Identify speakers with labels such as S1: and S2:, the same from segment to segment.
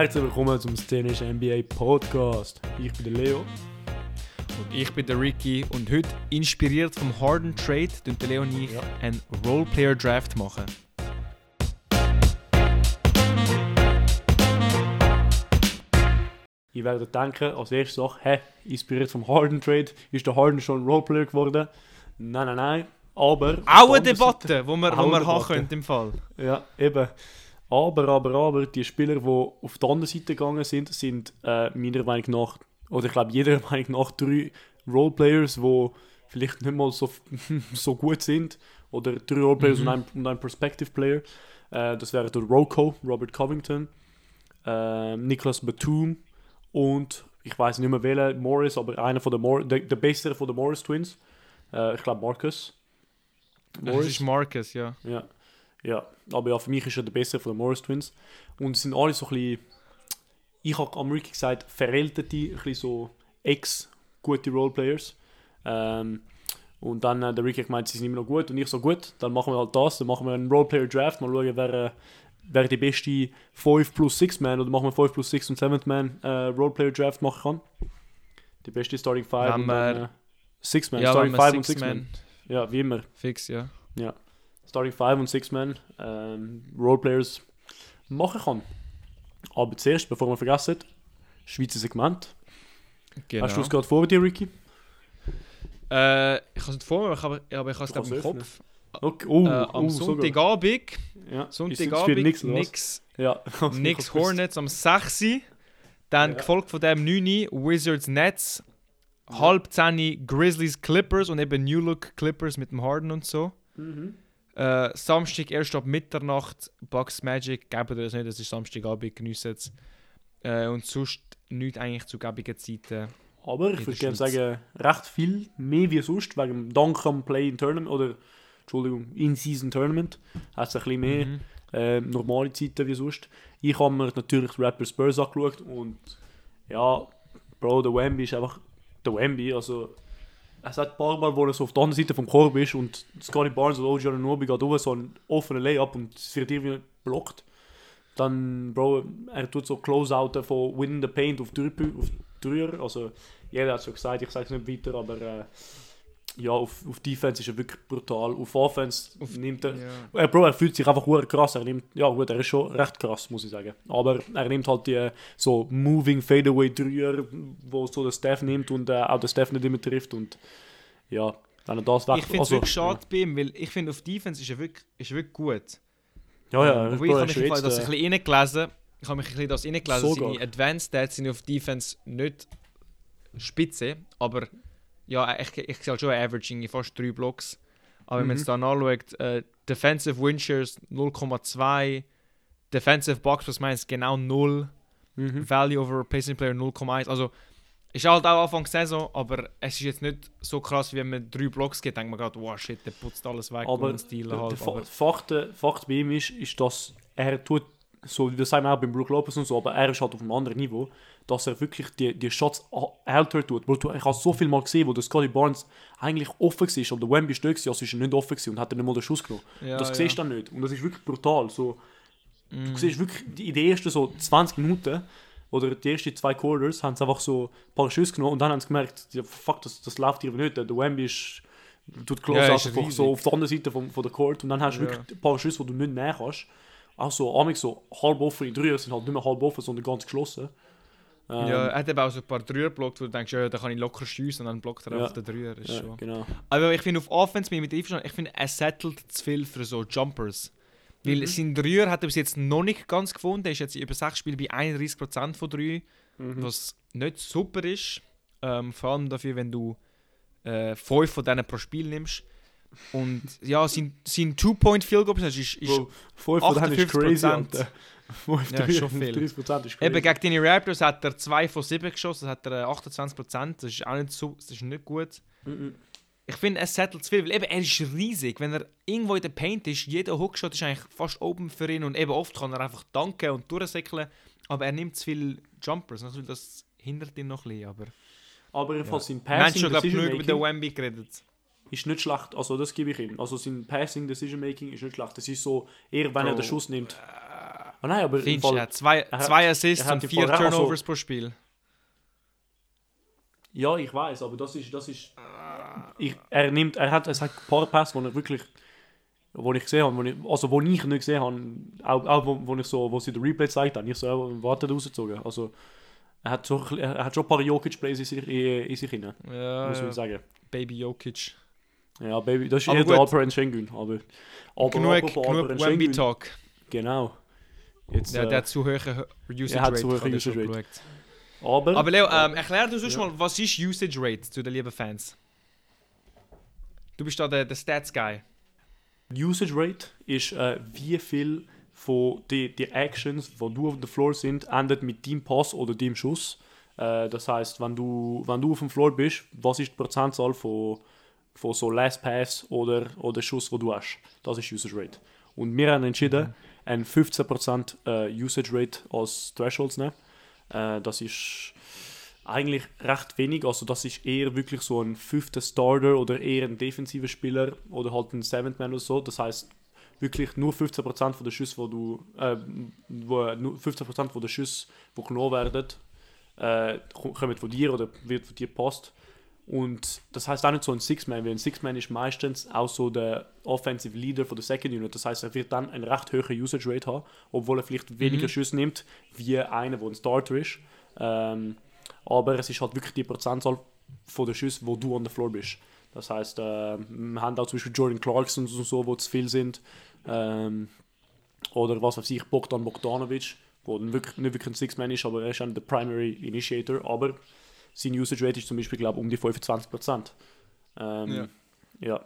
S1: Herzlich willkommen zum Szenischen NBA Podcast. Ich bin der Leo.
S2: Und ich bin der Ricky und heute, inspiriert vom Harden Trade, tun der Leo und ich
S1: Ja.
S2: einen Roleplayer Draft machen.
S1: Ihr werdet denken, als erste Sache, hä, inspiriert vom Harden Trade, ist der Harden schon ein Roleplayer geworden? Nein, nein, nein. Aber.
S2: Auch eine Debatte, wo wir, wo wir haben können im Fall.
S1: Ja, eben. Aber, aber, aber, die Spieler, die auf der anderen Seite gegangen sind, sind äh, meiner Meinung nach, oder ich glaube jeder Meinung nach, drei Roleplayers, die vielleicht nicht mal so, so gut sind. Oder drei Roleplayers
S2: Mhm.
S1: und, ein, und ein Perspective Player. Äh, das wäre der Rocco, Robert Covington, äh, Nicholas Batum und ich weiß nicht mehr welcher, Morris, aber einer von der, Mor der, der bessere von den Morris Twins. Äh, ich glaube Marcus.
S2: Das ist Marcus, ja.
S1: Ja. Ja, aber ja, für mich ist er der bessere von den Morris Twins. Und es sind alle so ein bisschen, ich habe am Ricky gesagt, verältete, ein bisschen so ex-gute Roleplayers. Ähm, und dann äh, der Ricky hat gemeint, sie sind immer noch gut. Und ich so, gut, dann machen wir halt das, dann machen wir einen Roleplayer-Draft, mal schauen, wer, äh, wer die beste 5 plus 6 Man oder machen wir 5 plus 6 und 7 Man äh, Roleplayer-Draft machen kann. Die beste Starting 5
S2: Wenn
S1: und dann, äh, 6 Man,
S2: ja,
S1: Starting
S2: wenn wir
S1: 5 und 6 Man.
S2: Man.
S1: Ja, wie immer.
S2: Fix, ja.
S1: Starting 5 und 6 Man ähm, Roleplayers machen kann. Aber zuerst, bevor wir vergessen, Schweizer Segment.
S2: Genau.
S1: Hast du es gerade vor dir, Ricky?
S2: äh, ich kann es nicht vor mir, aber, ich habe es im Kopf.
S1: Okay. Oh,
S2: äh, am
S1: oh.
S2: Sonntagabend,
S1: Ja.
S2: Sonntagabend,
S1: nix?
S2: Knicks,
S1: Ja.
S2: Knicks Hornets am 6. Dann
S1: Ja.
S2: gefolgt von dem 9. Wizards Nets. Halb 10 Grizzlies Clippers und eben New Look Clippers mit dem Harden und so.
S1: Mhm.
S2: Äh, Samstag erst ab Mitternacht Bucks Magic, geben dir das nicht, das ist Samstagabend, geniessen es. Äh, und sonst nichts eigentlich zu gebigen Zeiten.
S1: Aber ich
S2: In
S1: würde sagen, recht viel mehr wie sonst, wegen dem Dank am Play-in-Tournament, oder Entschuldigung, In-Season-Tournament, hat es ein bisschen mehr
S2: Mhm.
S1: äh, normale Zeiten wie sonst. Ich habe mir natürlich Rapper Spurs angeschaut und ja, Bro, der Wemby ist einfach der Wemby, also es hat ein paar Mal, wo er so auf der anderen Seite vom Korb ist und Scotty Barnes oder OG Anunoby geht over so einen offenen Layup und es wird irgendwie blockt. Dann, Bro, er tut so Closeouten von Win the Paint auf Dreier. also jeder hat es schon gesagt, ich sage es nicht weiter, aber äh, ja, auf, auf Defense ist er wirklich brutal. Auf Offense
S2: Auf-
S1: nimmt er
S2: Ja.
S1: äh, Bro, er fühlt sich einfach hure krass. Er nimmt, ja gut, er ist schon recht krass, muss ich sagen. Aber er nimmt halt die äh, so Moving Fadeaway Dreier, wo so der Staff nimmt und äh, auch der Staff nicht immer trifft. Und ja, wenn er das weg...
S2: Ich finde es
S1: also,
S2: wirklich schade bei ihm, weil ich finde, auf Defense ist er wirklich, ist er wirklich gut.
S1: Ja, ja,
S2: Ähm,
S1: ja Bro,
S2: ich habe mich
S1: jetzt,
S2: das ein
S1: äh,
S2: bisschen reingelesen. Ich habe mich ein bisschen das reingelesen.
S1: Sogar.
S2: Seine Advanced Stats sind auf Defense nicht spitze, aber ja, ich, ich sehe halt schon ein Averaging in fast drei Blocks. Aber wenn man
S1: Mhm.
S2: es dann anschaut, äh, Defensive Win Shares 0,2, Defensive Box Plus Minus genau 0,
S1: mhm.
S2: Value over Replacement Player 0,1. Also ist halt auch Anfang der Saison, aber es ist jetzt nicht so krass, wie wenn man drei Blocks geht, denkt man gerade, wow shit, der putzt alles weg
S1: Aber
S2: und Stil halt.
S1: der
S2: Aber,
S1: Fakt, Fakt bei ihm ist, ist, dass er tut, so das sagen wir auch beim Brook Lopez und so, aber er ist halt auf einem anderen Niveau, dass er wirklich die, die Shots älter tut. Bro, du- Ich habe so viel mal gesehen, wo der Scotty Barnes eigentlich offen war, aber der Wemby gewesen, also ist er nicht offen gewesen und hat er nicht mal den Schuss genommen.
S2: ja,
S1: das
S2: ja.
S1: siehst du dann nicht. Und das ist wirklich brutal. So,
S2: Mm.
S1: Du siehst wirklich, in den ersten so 20 Minuten oder die ersten zwei Quarters haben sie einfach so ein paar Schüsse genommen und dann haben sie gemerkt, ja, fuck, das, das läuft hier nicht. Der Wemby ist, tut close
S2: Ja,
S1: einfach so auf der anderen Seite vom, von der Court und dann hast du
S2: Ja.
S1: wirklich ein paar Schüsse, die du nicht näher kannst. Auch so, so halb offen in Dreier sind halt nicht mehr halb offen, sondern ganz geschlossen. Ähm,
S2: Ja, er hat eben auch so ein paar Dreier blockt, wo du denkst, ja, da kann ich locker schiessen und dann blockt er
S1: Ja.
S2: einfach den Dreier. Ist
S1: ja,
S2: schon.
S1: genau.
S2: Aber ich finde, auf Offense bin ich mit einverstanden. Ich finde, er settelt zu viel für so Jumpers. Weil
S1: Mhm.
S2: sein Dreier hat er bis jetzt noch nicht ganz gefunden. Er ist jetzt über sechs Spielen bei 31% von 3,
S1: Mhm.
S2: was nicht super ist. Ähm, vor allem dafür, wenn du äh, fünf von denen pro Spiel nimmst. Und ja, sein, sein Two-Point-Field-Goal ist, ist,
S1: Bro, 5 von denen ist crazy,
S2: 58%.
S1: Alter. 5
S2: Ja, schon viel.
S1: 30% ist crazy.
S2: Eben gegen deine Raptors hat er 2 von 7 geschossen, das hat er äh, 28%. Das ist auch nicht, so, das ist nicht gut.
S1: Mhm.
S2: Ich finde, er settelt zu viel, weil eben, er ist riesig. Wenn er irgendwo in der Paint ist, jeder Hookshot ist eigentlich fast oben für ihn und eben oft kann er einfach danken und durchsäckeln, aber er nimmt zu viele Jumpers. Natürlich, das hindert ihn noch ein bisschen, aber...
S1: Aber jedenfalls sein
S2: Wir haben
S1: Passing
S2: schon, glaube ich, genug über den Wemby geredet.
S1: Ist nicht schlecht. Also das gebe ich ihm. Also sein Passing Decision Making ist nicht schlecht. Das ist so, eher wenn er
S2: Bro.
S1: den Schuss nimmt. Ah nein, aber
S2: Finch, er
S1: Fall,
S2: hat zwei,
S1: er hat-
S2: zwei Assists
S1: er
S2: und vier
S1: Fall also-
S2: Turnovers pro Spiel.
S1: ja, ich weiß, aber das ist, das ist, ich, er nimmt, er hat, es hat ein paar Pässe, wo er wirklich, wo ich gesehen habe, wo ich, also wo ich nicht gesehen habe, auch, auch wo, wo ich so, wo sie den Replay gezeigt haben, ich so, warte rausgezogen. Also, er hat, so, er hat schon ein paar Jokic-Plays in sich, in, in sich hinein,
S2: Ja,
S1: muss man
S2: ja.
S1: sagen.
S2: Baby Jokic.
S1: Ja, Baby, das ist
S2: Aber
S1: eher der
S2: gut.
S1: Alperen Schengen, aber, aber
S2: genug
S1: apropos
S2: genug
S1: Alperen
S2: Wemby
S1: Schengen,
S2: Talk.
S1: Genau. Jetzt,
S2: Der,
S1: äh,
S2: der hat zu hohe Usage
S1: er hat
S2: Rate.
S1: zu hohe Usage Rate. aber,
S2: Aber Leo, ähm, erklär du sonst
S1: Ja.
S2: mal, was ist Usage Rate zu den lieben Fans? Du bist da der, der Stats-Guy.
S1: Usage Rate ist, äh, wie viel von die, die Actions, die du auf dem Floor sind, endet mit deinem Pass oder deinem Schuss. Äh, das heißt, wenn du, wenn du auf dem Floor bist, was ist die Prozentzahl von, von so Last Pass oder, oder Schuss, wo du hast? Das ist Usage Rate. Und wir haben entschieden, ein 15% äh, Usage Rate als Threshold zu nehmen. Äh, das ist eigentlich recht wenig. Also das ist eher wirklich so ein fünfter Starter oder eher ein defensiver Spieler oder halt ein Seventh Man oder so. Das heißt wirklich nur 15% von der Schüsse, wo du äh, wo, nur 15% von der Schüsse, die genommen werden, äh, ko- kommen von dir oder wird von dir gepasst. Und das heißt auch nicht so ein Six-Man, weil ein Six-Man ist meistens auch so der Offensive Leader von der Second Unit. Das heißt, er wird dann eine recht hohe Usage Rate haben, obwohl er vielleicht weniger
S2: Mhm.
S1: Schüsse nimmt, wie einer, der ein Starter ist. Ähm, aber es ist halt wirklich die Prozentzahl von den Schüssen, wo du on the floor bist. Das heißt, äh, wir haben auch zum Beispiel Jordan Clarkson und so, wo zu viel sind. Ähm, oder was weiß ich, Bogdan Bogdanovic, wo dann wirklich, nicht wirklich ein Six-Man ist, aber er ist dann der Primary Initiator. Aber sein Usage Rate ist zum Beispiel, glaube ich, um die 25%. Ähm,
S2: Ja.
S1: ja.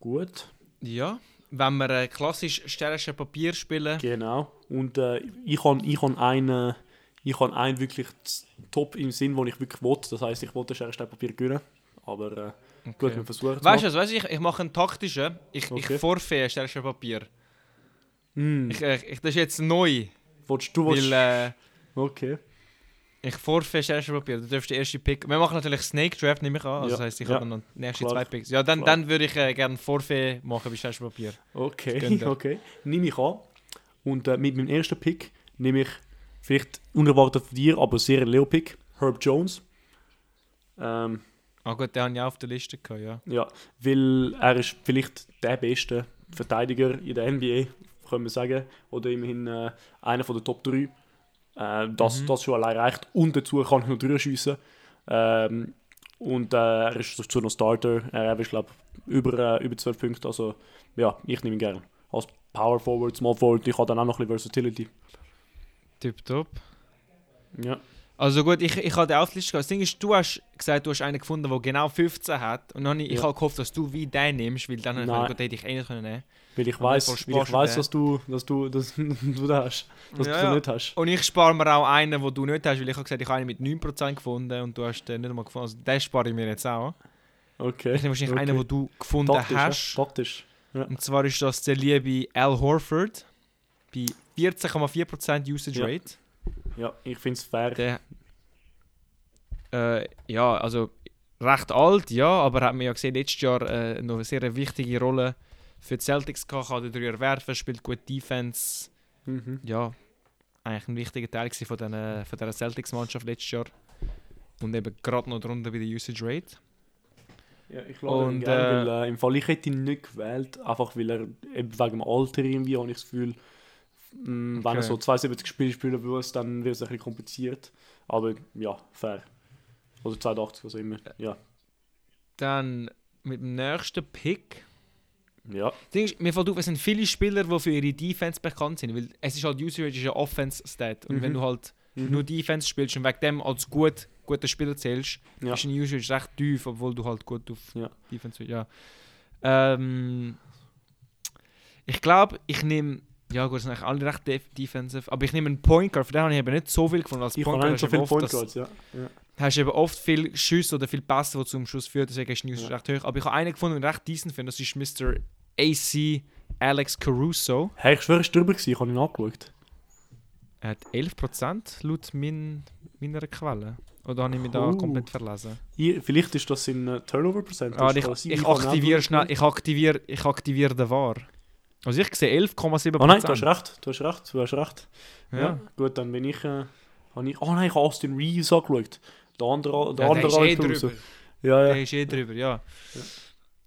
S1: Gut.
S2: Ja. Wenn wir äh, klassisch stärkste Papier spielen,
S1: Genau. Und äh, ich habe ich han einen, ich han einen wirklich top im Sinn, den ich wirklich will. Das heisst, ich wollte Stein, Papier gewinnen. Aber äh, gut,
S2: Okay.
S1: wir versuchen es
S2: Weißt du was, weißt ich, ich mache einen taktischen. Ich,
S1: Okay.
S2: ich forfait stärkste Papier.
S1: Hm,
S2: Ich, ich, das ist jetzt neu.
S1: willst du willst,
S2: Weil äh,
S1: Okay.
S2: ich stärkste Papier. Du darfst den ersten Pick. Wir machen natürlich Snake Draft, nehme ich an. Also
S1: Ja,
S2: das heisst, ich
S1: ja.
S2: habe noch die nächsten
S1: Klar.
S2: zwei Picks. Ja, dann,
S1: Klar.
S2: dann würde ich äh, gerne Forfait machen bei stärkste Papier.
S1: Okay, okay. Nehme ich an. Und äh, mit meinem ersten Pick nehme ich vielleicht unerwartet von dir, aber sehr Leo-Pick. Herb Jones. Ähm,
S2: Ah gut, den habe ich auch auf der Liste gehabt, ja.
S1: Ja, weil er ist vielleicht der beste Verteidiger in der NBA, können wir sagen. Oder immerhin äh, einer von der Top 3. Äh, das,
S2: Mhm.
S1: das schon allein reicht. Und dazu kann er noch drüber schiessen. Ähm, und äh, er ist dazu noch Starter. Er ist, glaube über, äh, über 12 Punkte. Also ja, ich nehme ihn gerne. Als Power Forward, Small Forward, ich habe dann auch noch ein bisschen Versatility.
S2: Tipptopp.
S1: Ja.
S2: Also gut, ich, ich habe die Liste gehabt. Das Ding ist, du hast gesagt, du hast einen gefunden, der genau 15 hat. Und dann habe ich,
S1: Ja.
S2: habe gehofft, dass du wie den nimmst, weil dann hätte ich einen können nehmen
S1: Weil ich weiß, weil ich weiß, dass du, dass du, dass du das hast, dass
S2: Ja,
S1: du
S2: ja.
S1: nicht hast.
S2: Und ich spare mir auch einen, den du nicht hast, weil ich habe gesagt, ich habe einen mit 9% gefunden und du hast den nicht einmal gefunden. Also den spare ich mir jetzt auch.
S1: Okay.
S2: Ich nehme wahrscheinlich
S1: okay.
S2: einen, den du gefunden
S1: Taktisch,
S2: hast.
S1: ja? Taktisch.
S2: Und zwar ist das der liebe Al Horford bei 14,4% Usage
S1: Ja.
S2: Rate.
S1: Ja, ich finde es fair.
S2: Der, äh, ja, also recht alt, ja, aber hat man ja gesehen, letztes Jahr äh, noch eine sehr wichtige Rolle für die Celtics gehabt, kann Dreier werfen, spielt gut Defense.
S1: Mhm.
S2: Ja, eigentlich ein wichtiger Teil von, den, von dieser Celtics-Mannschaft letztes Jahr. Und eben gerade noch drunter bei der Usage Rate.
S1: Ja, ich gerne,
S2: äh,
S1: weil äh, im Fall ich hätte ihn nicht gewählt, einfach weil er eben wegen dem Alter irgendwie, habe ich das Gefühl, mh, wenn er
S2: Okay.
S1: so 72 Spiele spielen würde, dann wird es ein bisschen kompliziert. Aber ja, fair. Oder 82, was auch immer. Ja.
S2: Dann mit dem nächsten Pick.
S1: Ja.
S2: Ist, mir fällt auf, es sind viele Spieler, die für ihre Defense bekannt sind. Weil es ist halt Usage ist ein Offense-Stat. Und
S1: Mhm.
S2: wenn du halt
S1: Mhm.
S2: nur Defense spielst und wegen dem als gut, guter Spieler zählst,
S1: Ja.
S2: ist ein Usage recht tief, obwohl du halt gut auf
S1: Ja.
S2: Defense bist. Ja. Ähm, ich glaube, ich nehme. Ja, gut, sind eigentlich alle recht def defensive. Aber ich nehme einen Point Guard, für den habe ich eben nicht so viel gefunden. Als
S1: Ich
S2: Point Guard
S1: so
S2: eben
S1: Point Guards, ja. ja.
S2: hast du eben oft viel Schüsse oder viel Pässe, die zum Schuss führen, deswegen ist die News
S1: Ja.
S2: recht hoch. Aber ich habe einen gefunden, den ich recht decent finde, das ist Mr. AC Alex Caruso.
S1: Hey, ich schwöre, es war drüber, gewesen, ich habe ihn angeschaut.
S2: Er hat 11% laut mein, meiner Quelle. Oder habe ich mich da
S1: Oh.
S2: komplett verlesen?
S1: Ich, vielleicht ist das in äh, Turnover Percentage.
S2: Ah, ich,
S1: sein,
S2: ich, aktiviere schnell, ich aktiviere, ich aktiviere den VAR. Also ich sehe 11,7%.
S1: Oh nein, du hast recht, du hast recht, du hast recht. Ja.
S2: Ja.
S1: gut, dann bin ich, äh, ich, oh nein, ich habe Austin Reeves angeschaut. Der andere, der
S2: Ja, der
S1: andere
S2: ist eh drüber.
S1: Ja, ja.
S2: Der ist eh drüber, ja.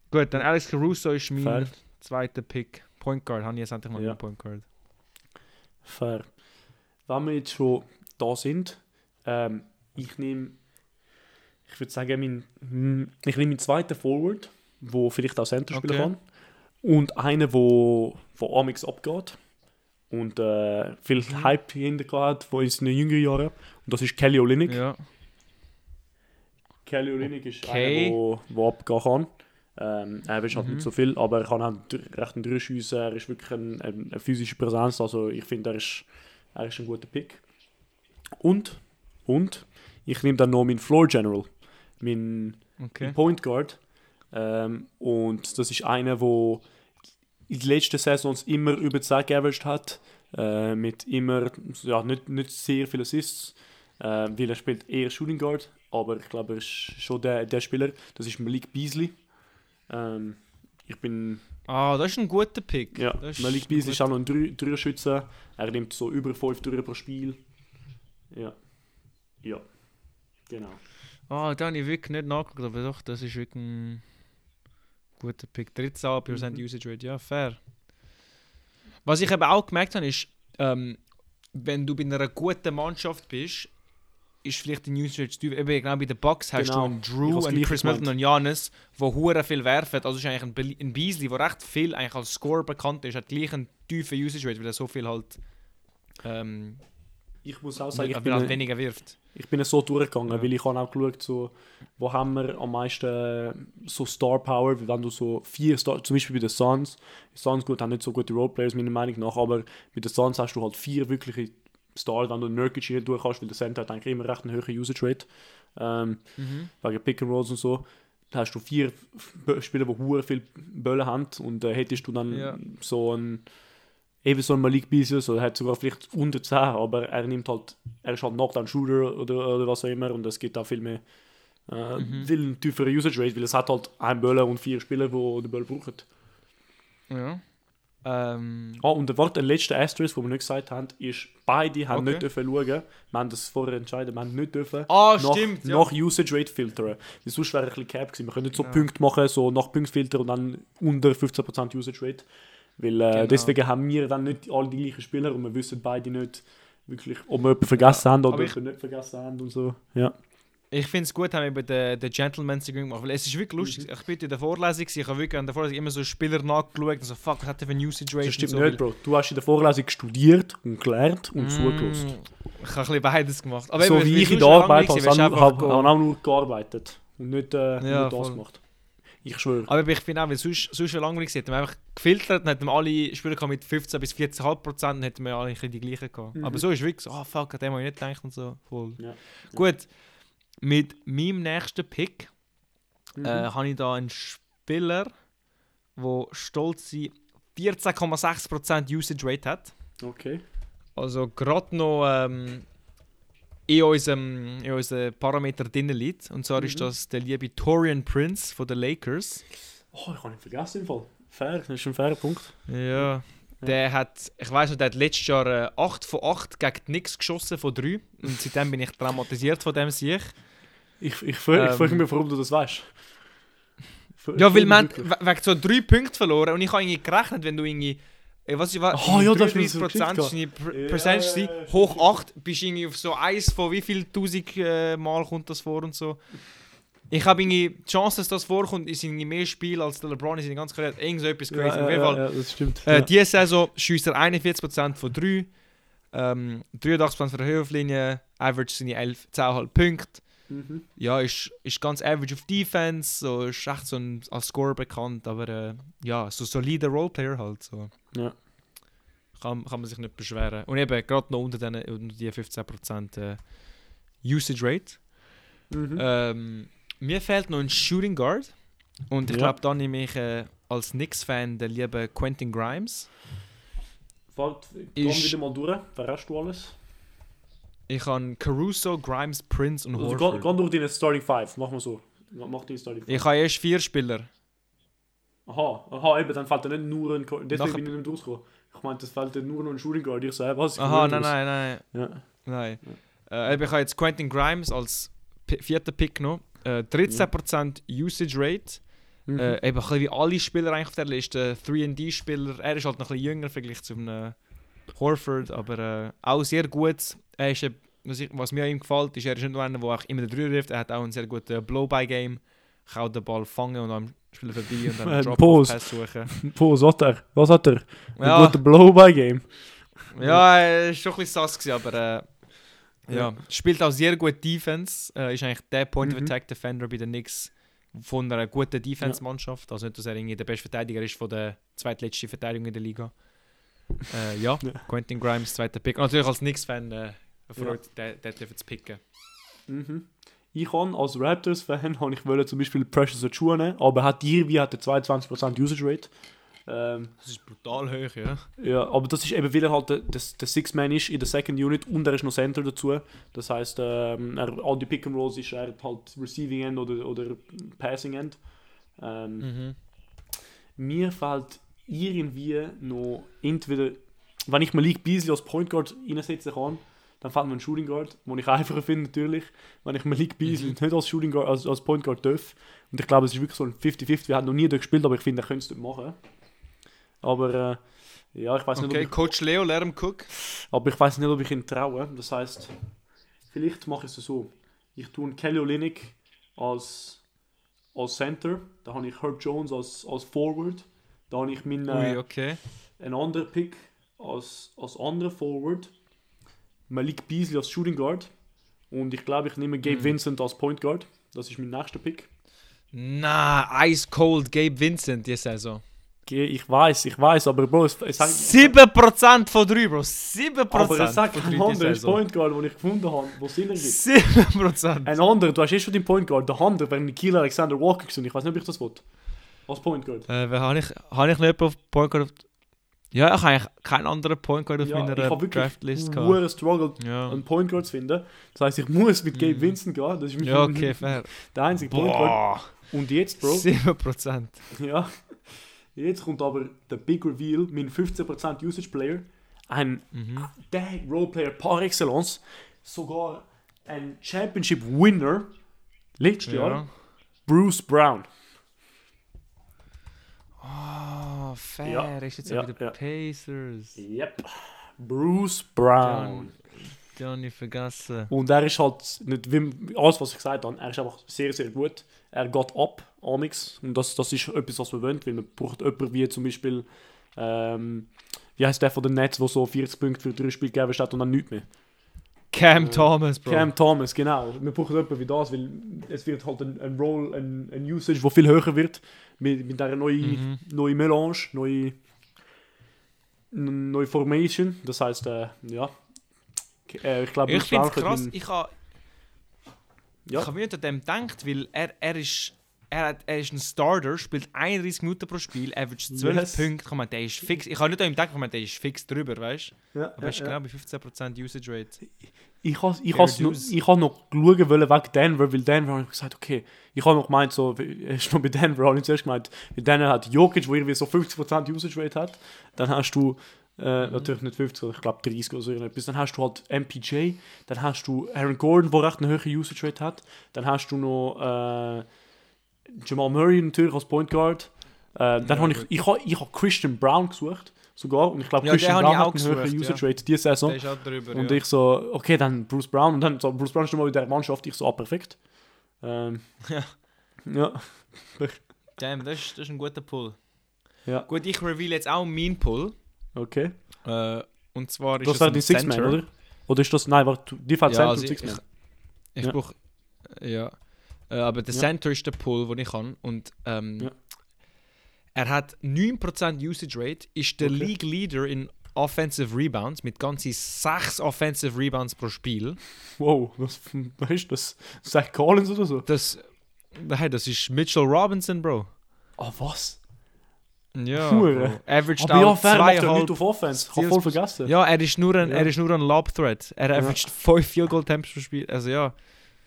S2: Gut, dann Alex Caruso ist mein
S1: Fair.
S2: zweiter Pick. Point Guard, habe ich jetzt endlich mal
S1: Ja.
S2: Point Guard.
S1: Fair. Wenn wir jetzt schon da sind, ähm, ich nehme, ich würde sagen, mein, ich nehme meinen zweiten Forward, wo vielleicht auch Center spielen
S2: Okay.
S1: kann. Und einen, wo von Amix abgeht. Und äh, viel
S2: Mhm.
S1: Hype hinter hat von in seinen jüngeren Jahren. Und das ist Kelly Olynyk.
S2: Ja.
S1: Kelly Olynyk ist
S2: Okay.
S1: einer, wo, wo abgehen kann. Ähm, er ist halt
S2: Mhm.
S1: nicht so viel, aber er kann auch dr- recht einen durchschiessen. Er ist wirklich ein, ein, eine physische Präsenz. Also ich finde, er ist, er ist ein guter Pick. Und, und, ich nehme dann noch meinen Floor General, meinen
S2: Okay.
S1: mein Point Guard. Ähm, und das ist einer, der in den letzten Saisons immer über 10 geaveraged hat. Äh, mit immer, ja, nicht, nicht sehr viele Assists. Äh, weil er spielt eher Shooting Guard. Aber ich glaube, er ist schon der, der Spieler. Das ist Malik Beasley. Ähm, ich bin,
S2: Ah, das ist ein guter Pick.
S1: ja, Malik Beasley ist auch noch ein Drei- Dreierschütze. Er nimmt so über 5 Dreier pro Spiel. Ja. Ja. Genau.
S2: Ah, da habe ich wirklich nicht nachgeguckt, aber doch, das ist wirklich ein guter Pick. 13%
S1: Mhm.
S2: Usage Rate, ja, fair. Was ich eben auch gemerkt habe, ist, ähm, wenn du bei einer guten Mannschaft bist, ist vielleicht die Usage Rate zu tief. Eben, genau bei den Bucks hast
S1: Genau.
S2: du einen
S1: Ich
S2: Drew, einen Chris. Middleton und Janis, die hure viel werfen. Also ist eigentlich ein, Be ein Beasley, der recht viel eigentlich als Scorer bekannt ist, hat gleich einen tiefen Usage Rate, weil er so viel halt, ähm,
S1: Ich muss auch sagen, ich bin,
S2: halt weniger wirft.
S1: Ich bin so durchgegangen,
S2: Ja.
S1: weil ich habe auch geschaut, so, wo haben wir am meisten äh, so Star Power, wie wenn du so vier Star, zum Beispiel bei den Suns, die Suns gut, haben nicht so gute Roleplayers meiner Meinung nach, aber bei den Suns hast du halt vier wirkliche Stars, wenn du Nurkic rein durch hast, weil der Center hat eigentlich immer recht eine hohe Usage Rate, ähm,
S2: Mhm.
S1: wegen Pick and Rolls und so. Da hast du vier Spieler, die hure viel Böllen haben und äh, hättest du dann
S2: Ja.
S1: so ein eben so ein Malik Beasley, so, er hat sogar vielleicht unter 10, aber er nimmt halt, er ist halt Knockdown-Shooter oder, oder was auch immer und es gibt auch viel mehr, äh,
S2: Mhm.
S1: viel tiefere Usage Rate, weil es hat halt einen Böller und vier Spieler, die den Böll brauchen.
S2: Ja. Ähm,
S1: Ah, und der, warte, der letzte Asterisk, den wir nicht gesagt haben, ist, beide haben
S2: Okay.
S1: nicht dürfen schauen, wir haben das vorher entschieden, wir haben nicht dürfen
S2: Ah,
S1: nach,
S2: stimmt. Ja.
S1: nach Usage Rate filtern. Weil sonst wäre ein bisschen Cap gewesen. Wir können nicht so
S2: Ja.
S1: Punkte machen, so nach Punkte filtern und dann unter 15% Usage Rate. Weil äh,
S2: Genau.
S1: deswegen haben wir dann nicht alle die gleichen Spieler und wir wissen beide nicht wirklich, ob wir jemanden vergessen haben oder
S2: ich-
S1: nicht vergessen haben und so. Ja.
S2: Ich finde es gut, haben wir eben den, den Gentleman's Agreement gemacht, weil es ist wirklich lustig.
S1: Mhm.
S2: Ich bin in der Vorlesung, ich habe wirklich an der Vorlesung immer so Spieler nachgeschaut und so, fuck, was hat der für eine Usage Rate?
S1: Das stimmt
S2: so,
S1: nicht, Bro. Du hast in der Vorlesung studiert und gelernt und
S2: Mm,
S1: zugelassen.
S2: Ich habe ein bisschen beides gemacht. Aber
S1: So
S2: eben,
S1: wie ich in der Arbeit habe, habe hab auch nur gearbeitet und nicht, äh,
S2: Ja,
S1: nur das
S2: voll.
S1: gemacht. Ich schwöre.
S2: Aber ich finde auch, weil sonst, sonst wäre langweilig gewesen. Hätten wir einfach gefiltert, dann hätten alle Spieler mit 15 bis 14,5 Prozent, hätten wir alle ein bisschen die gleichen gehabt.
S1: Mhm.
S2: Aber so ist wirklich so, ah fuck, an dem habe ich nicht gedacht und so. Voll.
S1: Ja.
S2: Gut, mit meinem nächsten Pick
S1: Mhm.
S2: äh, habe ich da einen Spieler, der stolze 14,6% Usage Rate hat.
S1: Okay.
S2: Also gerade noch ähm, in unserem, in unserem Parameter drin liegt. Und zwar ist
S1: Mhm.
S2: das der liebe Torian Prince von den Lakers.
S1: Oh, ich habe ihn vergessen im Fall. Fair, das ist ein fairer Punkt.
S2: Ja. Der hat, ich weiß noch, der hat letztes Jahr äh, 8 von 8 gegen nichts geschossen von 3. Und seitdem bin ich traumatisiert von dem Sieg.
S1: Ich, ich, frage, ich
S2: Ähm.
S1: frage mich, warum du das weißt.
S2: Ja, weil man wegen so 3 Punkten verloren und ich habe irgendwie gerechnet, wenn du irgendwie. Was ich war,
S1: Ah, ja, das ist mir so
S2: 33%
S1: geschickt,
S2: ist deine
S1: Ja, ja, ja,
S2: hoch
S1: stimmt.
S2: 8, bist du irgendwie auf so 1 von wie viel tausend äh, Mal kommt das vor und so. Ich habe irgendwie die Chance, dass das vorkommt, ist irgendwie mehr Spiel als der LeBron in seiner ganzen Karriere. Irgend so etwas
S1: Ja,
S2: crazy.
S1: ja,
S2: Auf jeden
S1: ja,
S2: Fall.
S1: ja, das stimmt.
S2: Äh,
S1: ja.
S2: Diese Saison schießt er 41% von 3, ähm, 83% von der Höhenlinie, average seine 11, 10,5 Punkte.
S1: Mhm.
S2: Ja, ist, ist ganz average auf Defense, so ist echt so ein, als Scorer bekannt, aber äh, ja, so solider Roleplayer halt. So.
S1: Ja.
S2: Kann, kann man sich nicht beschweren. Und eben, gerade noch unter, den, unter die 15% äh, Usage Rate.
S1: Mhm.
S2: Ähm, mir fehlt noch ein Shooting Guard. Und ich
S1: Ja.
S2: glaube, da nehme ich äh, als Knicks-Fan den lieben Quentin Grimes.
S1: Warte, komm
S2: Ist-
S1: wieder mal durch. Wer hast du alles?
S2: Ich habe Caruso, Grimes, Prince und
S1: Also,
S2: Horford.
S1: geh, geh durch deine Starting Five. Mach mal so. Mach deine Starting Five.
S2: Ich habe erst vier Spieler.
S1: Aha, aha, eben, dann fällt er nicht nur ein... Deswegen
S2: Nachher-
S1: bin ich nicht rausgekommen. Ich meinte, es fällt nur noch ein Shooting Guard. Ich so, hey, was? Ich
S2: Aha, nein, nein, nein.
S1: Ja.
S2: Nein. Äh, eben, ich habe jetzt Quentin Grimes als P vierter Pick genommen. Äh, 13% Usage Rate.
S1: Mhm.
S2: Äh, eben ein bisschen wie alle Spieler eigentlich auf der Liste. 3D-Spieler. Er ist halt noch ein bisschen jünger im Vergleich zu einem Horford, aber äh, auch sehr gut. Er ist, was, ich, was mir ihm gefällt, ist, er ist nicht nur einer, der auch immer den Dreier wirft. Er hat auch ein sehr gutes Blow-by-Game. Kann auch den Ball fangen und am Spieler vorbei und dann einen
S1: Pause.
S2: Drop-Pass suchen.
S1: Boah, was hat er? Was hat er? Ein
S2: Ja,
S1: guter Blow-by-Game.
S2: ja, er war schon ein bisschen sass, aber äh,
S1: Ja.
S2: ja. Spielt auch sehr gut Defense. Äh, ist eigentlich der Point of
S1: Mhm.
S2: Bei den Knicks von einer guten Defense-Mannschaft. Also nicht, dass er irgendwie der beste Verteidiger ist von der zweitletzten Verteidigung in der Liga. Äh, ja,
S1: Ja.
S2: Quentin Grimes, zweiter Pick. Und natürlich als Knicks-Fan äh, erfreut, der, der dürfen zu picken.
S1: Mhm. Ich kann als Raptors-Fan habe ich wollte zum Beispiel Precious Achua nehmen, aber hat irgendwie hat er 22% Usage Rate. Ähm,
S2: Das ist brutal hoch, ja.
S1: ja, aber das ist eben, weil er halt der, der, der Six-Man ist in der Second Unit und er ist noch Center dazu. Das heißt, ähm, er, all die Pick-and-Rolls ist er halt Receiving End oder, oder Passing End. Ähm,
S2: Mhm.
S1: Mir fällt irgendwie noch entweder, wenn ich Malik Beasley als Point Guard reinsetzen kann, dann fällt mir ein Shooting Guard, den ich einfacher finde natürlich, wenn ich Malik Beasley nicht als Shooting Guard, als, als Point Guard darf. Und ich glaube, es ist wirklich so ein 50-50. Wir haben noch nie dort gespielt, aber ich finde, er könnte es dort machen. Aber äh, ja, ich weiß nicht,
S2: Okay,
S1: ob ich,
S2: Coach Leo, Lerm Cook.
S1: aber ich weiß nicht, ob ich ihn traue. Das heißt, vielleicht mache ich es so. Ich tue einen Kelly Olynyk als, als Center, da habe ich Herb Jones als, als Forward, da habe ich meinen
S2: Ui,
S1: äh,
S2: okay.
S1: ein anderer Pick als, als anderer Forward, Malik Beasley als Shooting Guard und ich glaube, ich nehme Gabe
S2: Mhm.
S1: Vincent als Point Guard. Das ist mein nächster Pick.
S2: Na, Ice Cold Gabe Vincent die Saison.
S1: Okay, Ich weiß, ich weiß, aber Bro, es, es sagt,
S2: 7% von 3, Bro. 7%
S1: aber es sagt
S2: von
S1: kein
S2: 3 die
S1: anderer. Point Guard, den ich gefunden habe, wo Sinn ergibt.
S2: 7%.
S1: Ein anderer, du hast eh schon den Point Guard, der andere wäre Nikhil Alexander Walker gewesen. Ich weiß nicht, ob ich das will. Als Point Guard.
S2: Äh, habe ich, habe ich noch jemanden auf Point Guard? auf- Ja, ich habe eigentlich keinen anderen Point Guard auf
S1: Ja, ich
S2: meiner
S1: habe wirklich
S2: Draftlist gehabt.
S1: nur struggled,
S2: Ja.
S1: einen Point Guard zu finden. Das heißt, ich muss mit Gabe
S2: Mhm.
S1: Vincent gehen. Das ist
S2: ja, okay, fair.
S1: der einzige Point Guard.
S2: Boah,
S1: Und jetzt, Bro,
S2: 7%.
S1: Ja. Jetzt kommt aber der Big Reveal, mein 15% Usage Player. Ein
S2: Mhm.
S1: der Roleplayer par excellence. Sogar ein Championship Winner letztes Jahr.
S2: Ja.
S1: Bruce Brown.
S2: Oh, fair.
S1: Ja,
S2: Ist jetzt
S1: ja,
S2: ja, wieder
S1: ja.
S2: Pacers.
S1: Yep. Bruce Brown.
S2: Habe ich vergessen.
S1: Und er ist halt nicht, wie alles, was ich gesagt habe, er ist einfach sehr, sehr gut. Er geht ab, Amix. Und das, das ist etwas, was man wollen, weil man braucht jemanden wie zum Beispiel, ähm, wie heißt der von den Nets, der so 40 Punkte für drei Spiele gegeben hat und dann nichts mehr.
S2: Cam
S1: Äh,
S2: Thomas, Bro.
S1: Cam Thomas, genau. Wir brauchen jemanden wie das, weil es wird halt ein, ein Roll, ein, ein Usage, der viel höher wird. Mit, mit dieser neuen,
S2: Mhm.
S1: neuen Melange, neue, neue Formation. Das heißt, äh, ja. Äh, ich glaube,
S2: Ich finde krass. Ich habe
S1: Ja.
S2: ich hab mir unter dem gedacht, weil er, er ist. Er, hat, er ist ein Starter, spielt 31 Minuten pro Spiel, average 12
S1: Yes.
S2: Punkte. Meine, der ist fix. Ich habe nicht an ihm meine, der ist fix drüber, weißt du?
S1: Ja,
S2: Aber er ist genau bei 15% Usage Rate.
S1: Ich habe ich noch, ich has noch schauen wollen wegen Denver, weil Denver habe ich gesagt, okay, ich habe noch gemeint, so, ist noch bei Denver, habe ich zuerst gemeint, weil Denver hat Jokic, wo irgendwie so 50% Usage Rate hat, dann hast du, äh, natürlich nicht 50, sondern ich glaube 30 oder so irgendetwas, dann hast du halt MPJ, dann hast du Aaron Gordon, der recht eine höhere Usage Rate hat, dann hast du noch äh, Jamal Murray natürlich als Point Guard, äh, dann
S2: Ja,
S1: habe ich, ich habe ich hab Christian Brown gesucht, sogar, und ich glaube
S2: Ja,
S1: Christian Brown
S2: ich
S1: hat
S2: auch
S1: eine höhere
S2: gesucht,
S1: Usage Rate diese Saison.
S2: Drüber.
S1: Und
S2: ja.
S1: ich so, okay, dann Bruce Brown. Und dann so, Bruce Brown ist schon mal in der Mannschaft. Ich so, ah, perfekt. Ähm,
S2: Ja.
S1: Ja.
S2: Damn, das ist, das ist ein guter Pull.
S1: Ja.
S2: Gut, ich reveal jetzt auch meinen Pull.
S1: Okay.
S2: Äh, und zwar ist
S1: Das
S2: es
S1: wäre
S2: ein
S1: die Six-Man, oder? Oder ist das, nein, warte, die fällt
S2: Ja,
S1: Center
S2: also
S1: und
S2: ich,
S1: Six-Man.
S2: ich, ich
S1: Ja.
S2: brauche. Ja. Äh, aber der
S1: Ja.
S2: Center ist der Pull, den ich kann. Und ähm,
S1: Ja.
S2: er hat 9% Usage Rate, ist der
S1: Okay.
S2: League Leader in Offensive Rebounds mit ganzen 6 Offensive Rebounds pro Spiel.
S1: Wow, das, weißt du, das Zach Collins oder so?
S2: Das, hey, das ist Mitchell Robinson, Bro.
S1: Ah, was?
S2: Ja,
S1: Hure.
S2: Averaged
S1: Aber ja, fair, macht er nicht auf Offense. Ich voll vergessen.
S2: Ja, er ist nur ein,
S1: Ja.
S2: er ist nur ein Lob-Threat. Er
S1: Ja.
S2: averaged 5 Field Goal Attempts pro Spiel. Also ja.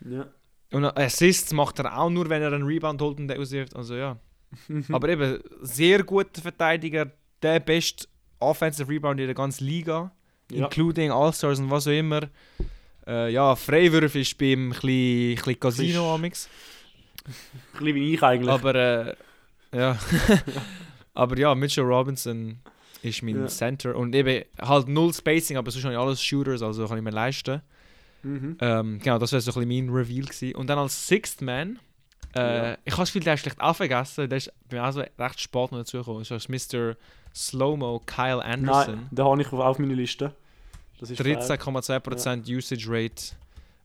S1: Ja.
S2: Und Assists macht er auch nur, wenn er einen Rebound holt und den auswirft. Also ja. Aber eben, sehr guter Verteidiger, der beste Offensive Rebound in der ganzen Liga,
S1: Ja.
S2: including All-Stars und was auch immer. Äh, ja, Freiwürfe ist bei ihm ein bisschen, ein bisschen Casino amix.
S1: Ein bisschen wie ich eigentlich.
S2: Aber äh, ja. aber ja, Mitchell Robinson ist mein
S1: Ja.
S2: Center und eben halt null Spacing, aber sonst habe ich alles Shooters, also kann ich mir leisten.
S1: Mhm.
S2: Ähm, genau, das wäre so ein bisschen mein Reveal gewesen. Und dann als Sixth Man, äh,
S1: Ja.
S2: ich habe das Gefühl, der ist schlecht aufgegessen, der ist bei mir auch so recht spät noch dazugekommen. Das ist Mr. Slow-Mo Kyle Anderson.
S1: Nein, den habe ich auf- auf meine Liste. Das ist fair.
S2: 13,2% Usage Rate.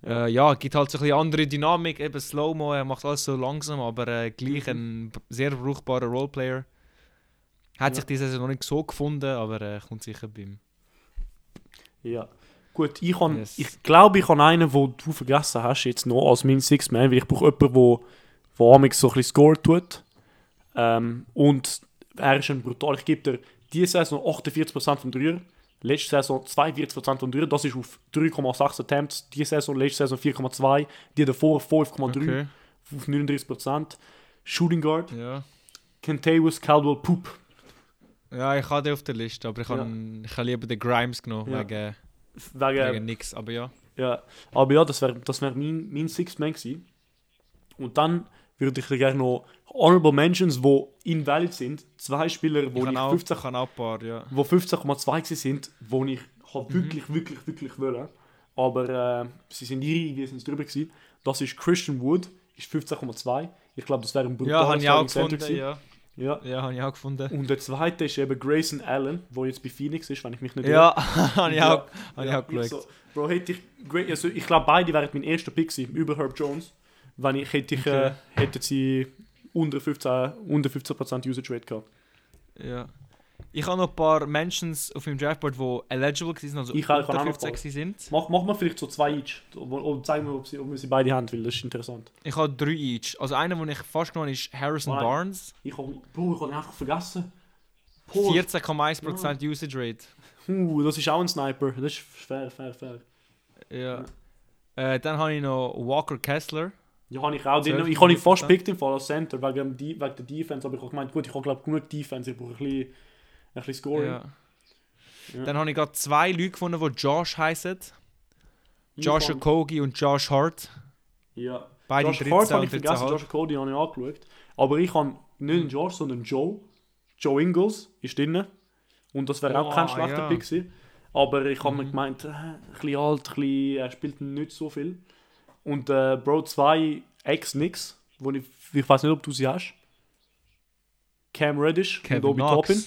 S2: Ja. Äh, ja, gibt halt so ein bisschen andere Dynamik, eben Slow-Mo, er macht alles so langsam, aber äh, gleich ein b- sehr brauchbarer Roleplayer. Hat
S1: Ja.
S2: sich diese Saison noch nicht so gefunden, aber äh, kommt sicher beim.
S1: Ja. Gut, ich, han,
S2: Yes.
S1: ich glaube, ich habe einen, den du vergessen hast, jetzt noch als mein Six Man, weil ich brauche jemanden, der wo amigs so ein bisschen Score tut. Ähm, und er ist ein brutal. Ich gebe dir diese Saison 48% vom Dreier, letzte Saison 42% vom Dreier, das ist auf 3,6 Attempts, diese Saison, letzte Saison 4,2, die davor 5,3
S2: Okay.
S1: auf 39%. Shooting Guard,
S2: Ja.
S1: Kentavious Caldwell Poop.
S2: ja, ich habe den auf der Liste, aber ich habe habe lieber den Grimes genommen,
S1: Ja.
S2: wegen,
S1: Wegen,
S2: wegen nix. Aber ja.
S1: Ja, aber ja, das wäre das wär mein, mein Sixth Man gewesen. Und dann würde ich gerne noch Honorable Mentions, die invalid sind. Zwei Spieler, wo ich 15
S2: ich habe auch ein paar, ja.
S1: wo 15,2 gewesen sind, wo ich halt
S2: Mhm.
S1: wirklich, wirklich, wirklich wollte. Aber äh, sie sind irgendwie sind drüber gewesen. Das ist Christian Wood, ist 15,2. Ich glaube, das wäre ein
S2: Ja, ich auch
S1: Starting Center
S2: gefunden, ja.
S1: Ja.
S2: Ja, habe ich auch gefunden.
S1: Und der zweite ist eben Grayson Allen, der jetzt bei Phoenix ist, wenn ich mich nicht
S2: Ja, habe ich
S1: Ja.
S2: habe ich auch geschaut.
S1: so, Bro, hätte ich, also ich glaube beide wären mein erster Pick gewesen, über Herb Jones. Wenn ich hätte ich, äh,
S2: Okay.
S1: hätten sie unter 15, unter 15% Usage Rate gehabt.
S2: Ja. Ich habe noch ein paar Mentions auf meinem Draftboard, die eligible waren, also
S1: Ich
S2: unter
S1: habe auch noch
S2: 15
S1: ein paar.
S2: gewesen sind.
S1: Mach, mach mal vielleicht so zwei each. Und zeig mir, ob, sie, ob wir sie beide haben, weil das ist interessant.
S2: Ich habe drei each. Also einer, den ich fast genommen habe, ist Harrison
S1: Nein.
S2: Barnes.
S1: Ich habe, ich ihn einfach vergessen. Boah,
S2: 14,1% Usage Rate.
S1: uh, das ist auch ein Sniper. Das ist fair, fair, fair.
S2: Ja. Äh, dann habe ich noch Walker Kessler.
S1: Ja, habe ich auch. Den,
S2: 12
S1: ich habe ihn fast pickt im Fall als Center, wegen, wegen der Defense. Aber ich habe gemeint, gut, ich habe glaube genug Defense, ich brauche ein bisschen, bisschen Scoring.
S2: Ja.
S1: Ja.
S2: Dann habe ich gerade zwei Leute gefunden, die Josh heißen.
S1: Ich
S2: Josh Okogie und Josh Hart.
S1: Ja.
S2: Beide
S1: Josh
S2: 13
S1: Hart habe ich vergessen,
S2: 14,5.
S1: Josh Cody habe ich angeschaut. Aber ich habe nicht einen Josh, sondern Joe. Joe Ingles ist drin. Und das wäre auch kein
S2: Oh,
S1: schlechter
S2: ja.
S1: Pick gewesen. Aber ich habe mir
S2: Mhm.
S1: gemeint, äh, ein bisschen alt, ein bisschen, er spielt nicht so viel. Und äh, Bro, zwei Ex-Nix, wo ich, ich weiß nicht, ob du sie hast. Cam Reddish
S2: Kevin
S1: und Obi
S2: Knox.
S1: Toppin.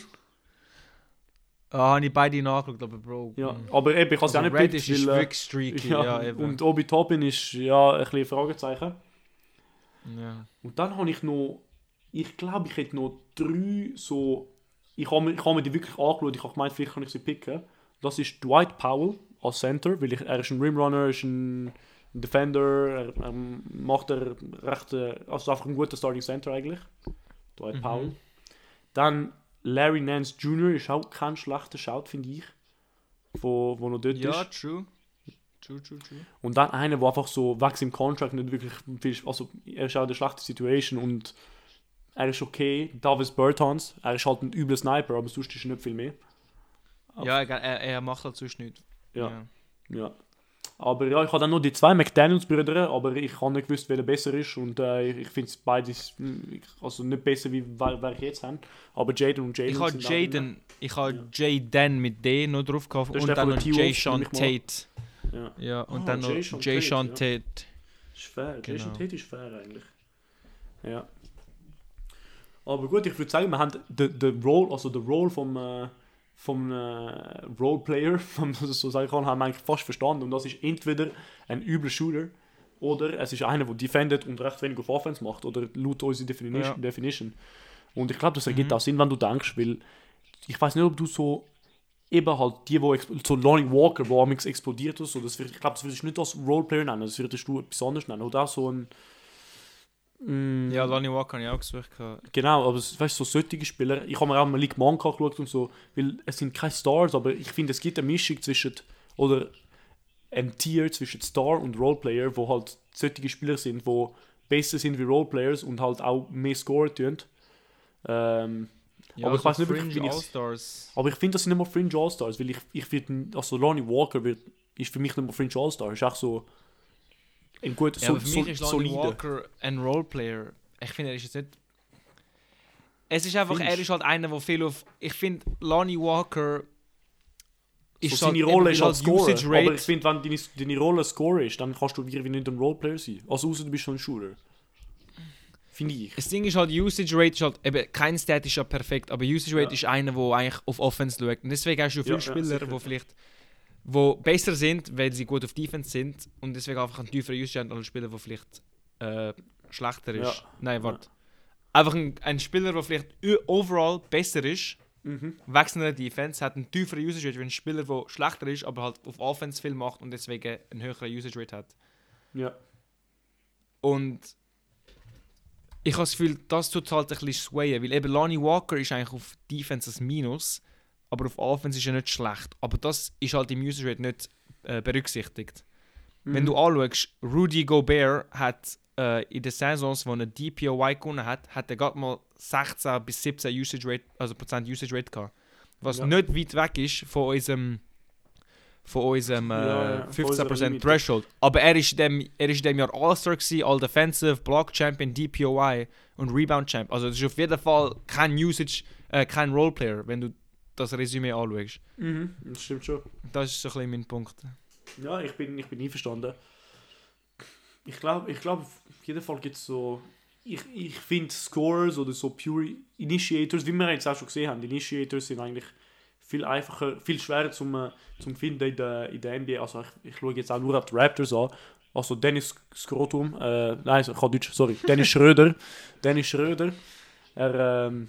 S2: Ah, habe ich beide nachgeschaut, aber Bro.
S1: Ja,
S2: mm.
S1: aber eben, ich habe
S2: Also
S1: auch nicht
S2: Reddish ist
S1: äh,
S2: wirklich streaky.
S1: ja,
S2: Ja, eben.
S1: und Obi Toppin ist ja ein bisschen Fragezeichen.
S2: ja.
S1: Und dann habe ich noch, ich glaube, ich hätte noch drei so, ich habe mir, ich habe mir die wirklich angeschaut, ich habe gemeint, vielleicht kann ich sie picken. Das ist Dwight Powell als Center, weil ich, er ist ein Rimrunner, er ist ein Defender, er, er macht er recht, äh, also einfach ein guter Starting Center eigentlich. Dwight
S2: Mhm.
S1: Powell. Dann Larry Nance Jr. ist auch kein schlechter Shout, finde ich, wo, wo noch dort
S2: ja,
S1: ist.
S2: true. True, true, true.
S1: Und dann einer, der einfach so wächst im Contract nicht wirklich viel, also er ist auch in der schlechten Situation und er ist okay. Davis Bertans, er ist halt ein übler Sniper, aber sonst ist er nicht viel mehr.
S2: Ja, egal, er, er macht halt sonst nichts.
S1: Ja. Ja. Aber ja, ich habe dann noch die zwei McDaniels-Brüder, aber ich habe nicht gewusst, welcher besser ist und äh, ich, ich finde es beides, mm, also nicht besser, wie wer, wer ich jetzt habe. Aber Jaden und Jaden
S2: Ich habe. Jaden, ich habe Jaden mit D noch drauf gehabt und dann noch Jay Sean Tate.
S1: Ja.
S2: Ja, und
S1: Ah,
S2: dann noch
S1: Jay Sean
S2: Jay
S1: Tate,
S2: Sean
S1: ja.
S2: Tate.
S1: Ist fair.
S2: Genau.
S1: Jason Tate ist fair eigentlich. Ja. Aber gut, ich würde sagen, wir haben den, Role, also den Role vom, äh, vom äh, Roleplayer, das so sagen kann, haben wir eigentlich fast verstanden. Und das ist entweder ein übler Shooter oder es ist einer, der defendet und recht wenig auf Offense macht oder laut unserer Definition.
S2: Ja.
S1: Definition. Und ich glaube, das ergibt
S2: Mhm.
S1: auch Sinn, wenn du denkst, weil ich weiß nicht, ob du so eben halt die, wo so Lonnie Walker, wo amix explodiert ist, so, das wird, ich glaube, das würdest du nicht als Roleplayer nennen, das würdest du etwas anderes nennen. Oder auch so ein mm,
S2: Ja, Lonnie Walker habe ich auch gesucht.
S1: Genau, aber es- weißt du, so solche Spieler, ich habe mir auch mal League Manka geschaut und so, weil es sind keine Stars, aber ich finde, es gibt eine Mischung zwischen, oder ein Tier zwischen Star und Roleplayer, wo halt solche Spieler sind, wo besser sind wie Roleplayers und halt auch mehr scoren tun. Ähm,
S2: Ja,
S1: Aber ich
S2: so
S1: weiss nicht wirklich,
S2: Fringe All-Stars.
S1: aber ich finde, das sind nicht mehr Fringe All-Stars, weil ich, ich finde, also Lonnie Walker wird, ist für mich nicht mehr Fringe All-Star. Ist auch so ein guter,
S2: Ja,
S1: so,
S2: für mich ist Lonnie. Walker ein Roleplayer. Ich finde, er ist jetzt nicht... Es ist einfach,
S1: Findest
S2: er ist halt einer, der viel auf... Ich finde, Lonnie Walker...
S1: So
S2: halt-
S1: seine Rolle ist halt Scorer. Aber ich finde, wenn deine, deine Rolle Scorer ist, dann kannst du irgendwie nicht ein Roleplayer sein. Also außer du bist schon ein Shooter. Finde ich.
S2: Das Ding ist halt, Usage Rate ist halt, eben, kein Stat ist ja perfekt, aber Usage Rate
S1: Ja.
S2: ist einer, der eigentlich auf Offense schaut. Und deswegen hast du viele
S1: Ja, ja,
S2: Spieler,
S1: sicher.
S2: die vielleicht wo besser sind, weil sie gut auf Defense sind und deswegen einfach einen tieferen Usage haben als Spieler, der vielleicht äh, schlechter ist.
S1: Ja.
S2: Nein, warte. Einfach ein, ein Spieler, der vielleicht overall besser ist,
S1: Mhm.
S2: wechseln in der Defense, hat einen tieferen Usage Rate wie ein Spieler, der schlechter ist, aber halt auf Offense viel macht und deswegen einen höheren Usage Rate hat.
S1: Ja.
S2: Und ich habe das Gefühl, das tut halt ein bisschen swayen, weil eben Lonnie Walker ist eigentlich auf Defense ein Minus, aber auf Offense ist er nicht schlecht. Aber das ist halt im Usage Rate nicht äh, berücksichtigt. Wenn
S1: Mhm.
S2: du anschaust, Rudy Gobert hat äh, in den Saisons, wo er DPOY gewonnen hat, hat er gerade mal 16 bis 17 Usage Rate, also Prozent Usage Rate gehabt. Was
S1: Ja.
S2: nicht weit weg ist von unserem von unserem äh,
S1: Ja, ja, von unserer
S2: 15%
S1: Limit.
S2: Threshold. Aber er ist dem, er ist dem Jahr All-Star gewesen, All-Defensive, Block Champion, DPOY und Rebound Champ. Also das ist auf jeden Fall kein Usage, äh, kein Roleplayer, wenn du das Resümee anschaust.
S1: Mhm. Das stimmt schon.
S2: Das ist so ein bisschen mein Punkt.
S1: Ja, ich bin, ich bin einverstanden. Ich glaube, ich glaub, auf jeden Fall gibt es so. Ich, ich finde Scorers oder so Pure Initiators, wie wir jetzt auch schon gesehen haben, Initiators sind eigentlich viel einfacher, viel schwerer zum, äh, zum finden in der, in der NBA. Also ich, ich schaue jetzt auch nur auf die Raptors an. Also Dennis Skrotum, äh, nein, ich kann Deutsch, sorry, Dennis Schröder. Dennis Schröder. Er, ähm,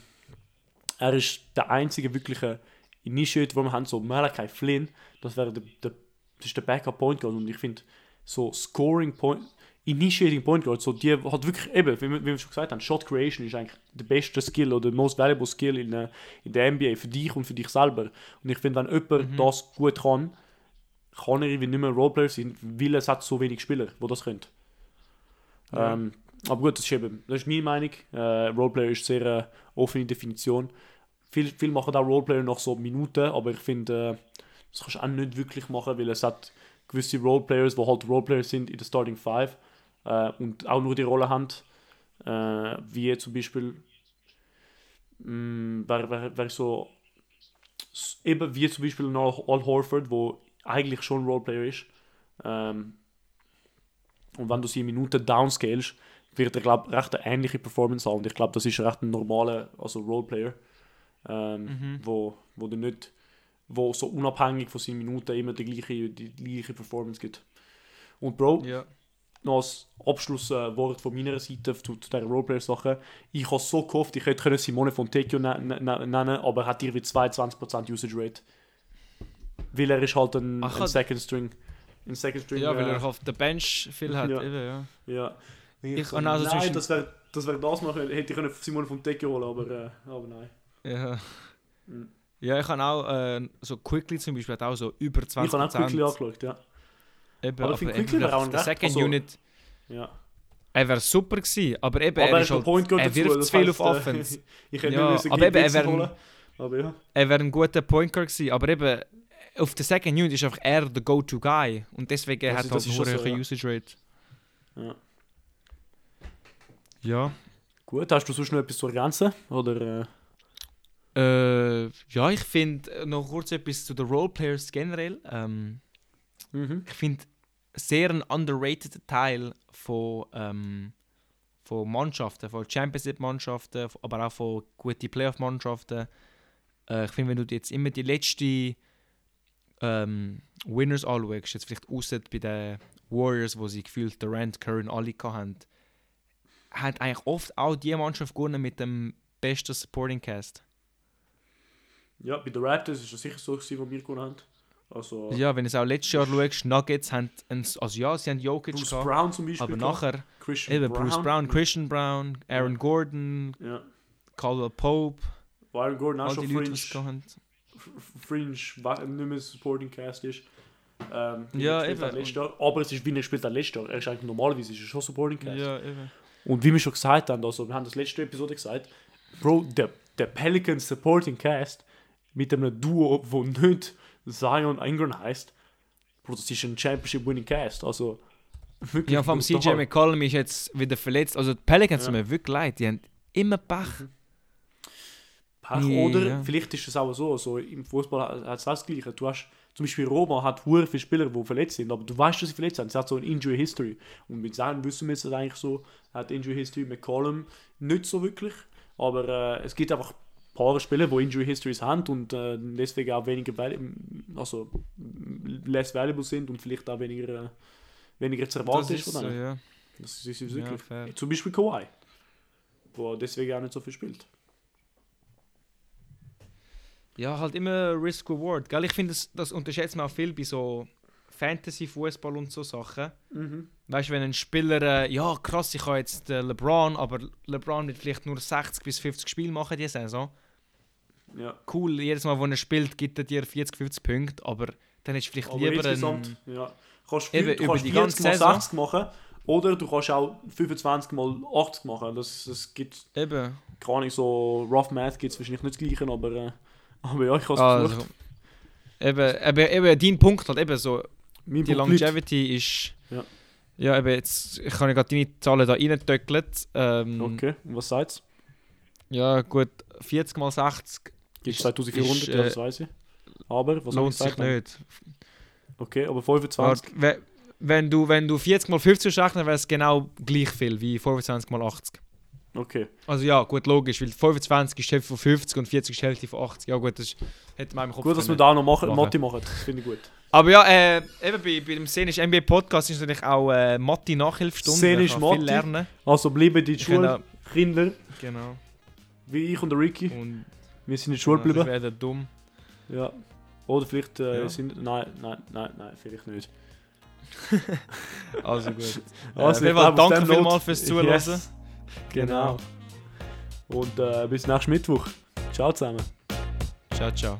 S1: er ist der einzige wirkliche Initiator, den wir haben, so Malachi Flynn. Das wäre der, der, das ist der Backup Point Guard und ich finde so Scoring Point, Initiating Point Guard, so die hat wirklich eben, wie wir, wie wir schon gesagt haben, Shot Creation ist eigentlich der beste Skill oder der most valuable Skill in, äh, in der NBA für dich und für dich selber. Und ich finde, wenn jemand
S2: Mhm.
S1: das gut kann, kann er irgendwie nicht mehr Roleplayer sein, weil es hat so wenig Spieler, die das können.
S2: Ja.
S1: Ähm, aber gut, das ist eben, das ist meine Meinung. Äh, Roleplayer ist sehr äh, offene Definition. Viel, viel machen auch Roleplayer nach so Minuten, aber ich finde, äh, das kannst du auch nicht wirklich machen, weil es hat gewisse Roleplayers, die halt Roleplayers sind in der Starting Five äh, und auch nur die Rolle haben. Äh, wie zum Beispiel, mh, wer so, eben wie zum Beispiel Al, Horford, wo eigentlich schon Roleplayer ist. Ähm, und wenn du sie in Minuten downscalest, wird er, glaube recht eine ähnliche Performance haben. Und ich glaube, das ist recht ein normaler also Roleplayer, ähm,
S2: Mhm.
S1: wo, wo du nicht, wo so unabhängig von seinen Minuten immer die gleiche, die gleiche Performance gibt. Und Bro,
S2: Ja.
S1: noch als Abschlusswort äh, von meiner Seite zu, zu dieser Roleplayer-Sache. Ich habe so gehofft, ich hätte Simone von Tekio ne ne ne nennen aber er hat irgendwie 22% Usage Rate. Weil er ist halt ein,
S2: Ach,
S1: ein Second String. Ein Second String.
S2: Ja, weil
S1: äh,
S2: er auf der Bench viel hat.
S1: Ja.
S2: Eben, ja.
S1: Ja.
S2: Ich-
S1: so,
S2: und also
S1: nein,
S2: zwischen-
S1: das wäre das, wär das noch, hätte ich können Simone von Tekio holen, aber, äh, aber nein.
S2: Ja.
S1: Mhm.
S2: Ja, ich habe auch äh, so Quickly zum Beispiel hat auch so über 20%.
S1: Ich habe auch Quickly angeschaut, ja.
S2: Eben,
S1: Aber ich finde Quickly wäre auch ein
S2: Second
S1: also-
S2: Unit,
S1: ja.
S2: er wäre super gewesen, aber eben,
S1: Aber
S2: er, ist halt, er
S1: dazu,
S2: wirft zu viel
S1: heisst,
S2: auf
S1: äh,
S2: Offense.
S1: ich hätte
S2: Ja,
S1: nicht
S2: aber eben, er wäre ein-
S1: ja.
S2: er wäre ein guter Point Guard gewesen, aber eben auf der Second Unit ist einfach er der Go-To-Guy und deswegen
S1: Das
S2: hat er halt eine
S1: so,
S2: höhere
S1: ja.
S2: Usage Rate.
S1: ja.
S2: Ja.
S1: Gut, hast du sonst noch etwas zu ergänzen? Oder, äh,
S2: Äh, ja, ich finde noch kurz etwas zu den Roleplayers generell. Ähm,
S1: mhm.
S2: ich finde sehr ein underrated Teil von, ähm, von Mannschaften, von Championship-Mannschaften, aber auch von guten Playoff-Mannschaften. Äh, ich finde, wenn du jetzt immer die letzten ähm, Winners anschaust, jetzt vielleicht außer bei den Warriors, wo sie gefühlt Durant, Curry und alle hatten, hat eigentlich oft auch die Mannschaft gewonnen mit dem besten Supporting Cast.
S1: Ja, bei den Raptors war es sicher so, gewesen, wo wir gewonnen haben. Also,
S2: Ja, wenn du es auch letztes Jahr schaust, Nuggets haben, einen, also ja, sie haben Jokic
S1: Bruce
S2: gehabt,
S1: Brown zum Beispiel.
S2: aber nachher
S1: Christian
S2: Eben, Bruce Brown, Christian Brown, Aaron
S1: Ja.
S2: Gordon,
S1: Ja.
S2: Caldwell Pope,
S1: Aaron Gordon auch
S2: all
S1: schon
S2: Leute,
S1: Fringe, Fringe nicht mehr Supporting Cast ist. Ähm,
S2: Ja, eben.
S1: Jahr. Aber es ist wie er gespielt hat letztes Jahr. Er ist eigentlich normalerweise ist er schon Supporting Cast.
S2: Ja, eben.
S1: Und wie wir schon gesagt haben, also wir haben das letzte Episode gesagt, Bro, der, der Pelicans Supporting Cast mit einem Duo, wo nicht Zion Ingram heißt, Bro, das ist ein Championship-Winning Cast. Also, wirklich.
S2: Ja, vom CJ. McCollum ist jetzt wieder verletzt. Also die Pelicans
S1: Ja.
S2: mir wirklich leid. Die haben immer Pech.
S1: Pech.
S2: Ja.
S1: Oder vielleicht ist es auch so, so im Fußball hat es das Gleiche. Du hast zum Beispiel Roma hat hure viele Spieler, die verletzt sind, aber du weißt, dass sie verletzt sind. Sie hat so eine Injury History. Und mit seinen wissen wir es eigentlich so, hat Injury History mit Column nicht so wirklich. Aber äh, es gibt einfach ein paar Spieler, die Injury Histories haben und äh, deswegen auch weniger also less valuable sind und vielleicht auch weniger, äh, weniger zu erwarten
S2: Das
S1: ist
S2: ist
S1: von
S2: so,
S1: denen.
S2: ja.
S1: Das ist, ist,
S2: ja
S1: wirklich.
S2: fair.
S1: Zum Beispiel Kawhi, wo deswegen auch nicht so viel spielt.
S2: Ja, halt immer Risk-Reward. Ich finde, das, das unterschätzt man auch viel bei so Fantasy-Fußball und so Sachen. Weißt du, wenn ein Spieler, äh, ja krass, ich habe jetzt äh, LeBron, aber LeBron wird vielleicht nur 60 bis 50 Spiele machen diese Saison.
S1: Ja.
S2: Cool, jedes Mal, wo er spielt, gibt er dir 40, 50 Punkte, aber dann du vielleicht
S1: Aber
S2: lieber
S1: insgesamt,
S2: einen...
S1: ja. Kannst
S2: Eben,
S1: du
S2: über
S1: kannst
S2: die
S1: 40
S2: ganze
S1: mal
S2: Saison.
S1: 60 machen oder du kannst auch 25 mal 80 machen. Das, das gibt,
S2: Eben.
S1: keine Ahnung, so Rough Math gibt es wahrscheinlich nicht das Gleiche, aber, äh, aber ja, ich habe es
S2: Also, eben, eben, eben, dein Punkt halt eben so,
S1: Mein
S2: die
S1: Punkt.
S2: Longevity ist...
S1: Ja.
S2: Ja, eben, jetzt ich habe ich gerade deine Zahlen da reingetöckelt. Ähm,
S1: Okay, und was sagt es?
S2: Ja, gut, 40 mal 60
S1: Gibt
S2: Ist-
S1: 2400,
S2: ist,
S1: ja,
S2: äh,
S1: das weiß ich. Aber, was
S2: lohnt sich
S1: gesagt?
S2: nicht.
S1: Okay, aber 25.
S2: Warte, we- wenn, du, wenn du 40 mal 50 rechnest, wäre es genau gleich viel wie 25 mal 80.
S1: Okay.
S2: Also ja, gut, logisch, weil 25 ist die Hälfte von 50 und 40 ist die Hälfte von 80. Ja gut, das hätte man im Kopf
S1: Gut, dass wir da noch machen,
S2: machen.
S1: Matti machen, das finde ich gut.
S2: Aber ja, äh, eben bei, bei dem Szenisch NBA Podcast ist natürlich auch äh, Matti Nachhilfestunde.
S1: Szenisch
S2: kann viel
S1: Matti.
S2: lernen.
S1: Also bleiben die Schule, Kinder,
S2: Genau.
S1: wie ich und der Ricky,
S2: Und
S1: wir sind in der Schule geblieben.
S2: ich werde dumm.
S1: Ja. Oder vielleicht äh,
S2: Ja.
S1: sind. Nein, nein, nein, nein, vielleicht nicht.
S2: Also gut.
S1: Also,
S2: äh, danke vielmals fürs Zuhören.
S1: Yes,
S2: Genau.
S1: genau. Und äh, bis nächsten Mittwoch. Ciao zusammen.
S2: Ciao, ciao.